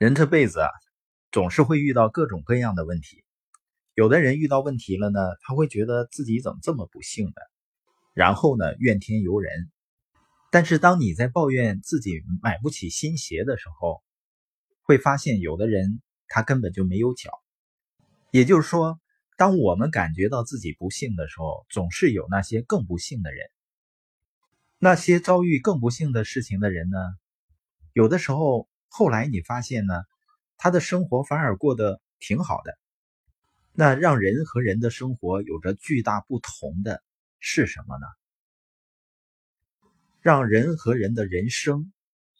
人这辈子啊，总是会遇到各种各样的问题。有的人遇到问题了呢，他会觉得自己怎么这么不幸呢？然后呢，怨天尤人。但是当你在抱怨自己买不起新鞋的时候，会发现有的人他根本就没有脚。也就是说，当我们感觉到自己不幸的时候，总是有那些更不幸的人。那些遭遇更不幸的事情的人呢，有的时候。后来你发现呢，他的生活反而过得挺好的。那让人和人的生活有着巨大不同的是什么呢？让人和人的人生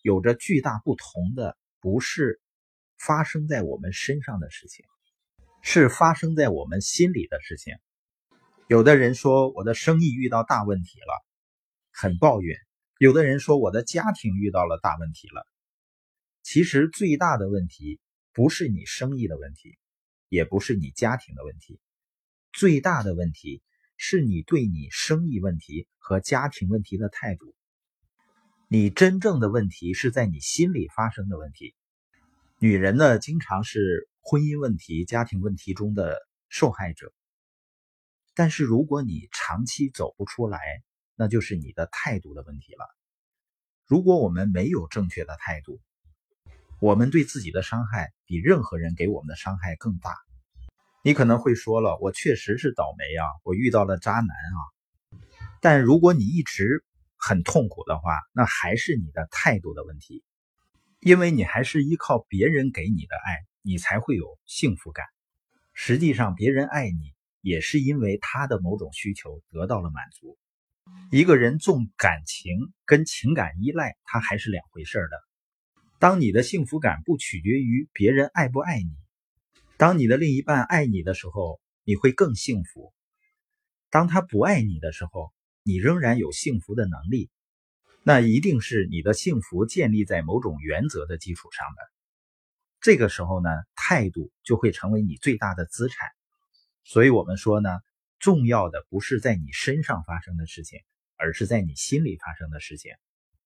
有着巨大不同的，不是发生在我们身上的事情，是发生在我们心里的事情。有的人说我的生意遇到大问题了，很抱怨；有的人说我的家庭遇到了大问题了。其实最大的问题不是你生意的问题，也不是你家庭的问题，最大的问题是你对你生意问题和家庭问题的态度。你真正的问题是在你心里发生的问题。女人呢，经常是婚姻问题、家庭问题中的受害者。但是如果你长期走不出来，那就是你的态度的问题了。如果我们没有正确的态度，我们对自己的伤害比任何人给我们的伤害更大。你可能会说了，我确实是倒霉啊，我遇到了渣男啊。但如果你一直很痛苦的话，那还是你的态度的问题，因为你还是依靠别人给你的爱，你才会有幸福感。实际上，别人爱你也是因为他的某种需求得到了满足。一个人重感情跟情感依赖，他还是两回事的。当你的幸福感不取决于别人爱不爱你，当你的另一半爱你的时候，你会更幸福；当他不爱你的时候，你仍然有幸福的能力。那一定是你的幸福建立在某种原则的基础上的。这个时候呢，态度就会成为你最大的资产。所以我们说呢，重要的不是在你身上发生的事情，而是在你心里发生的事情。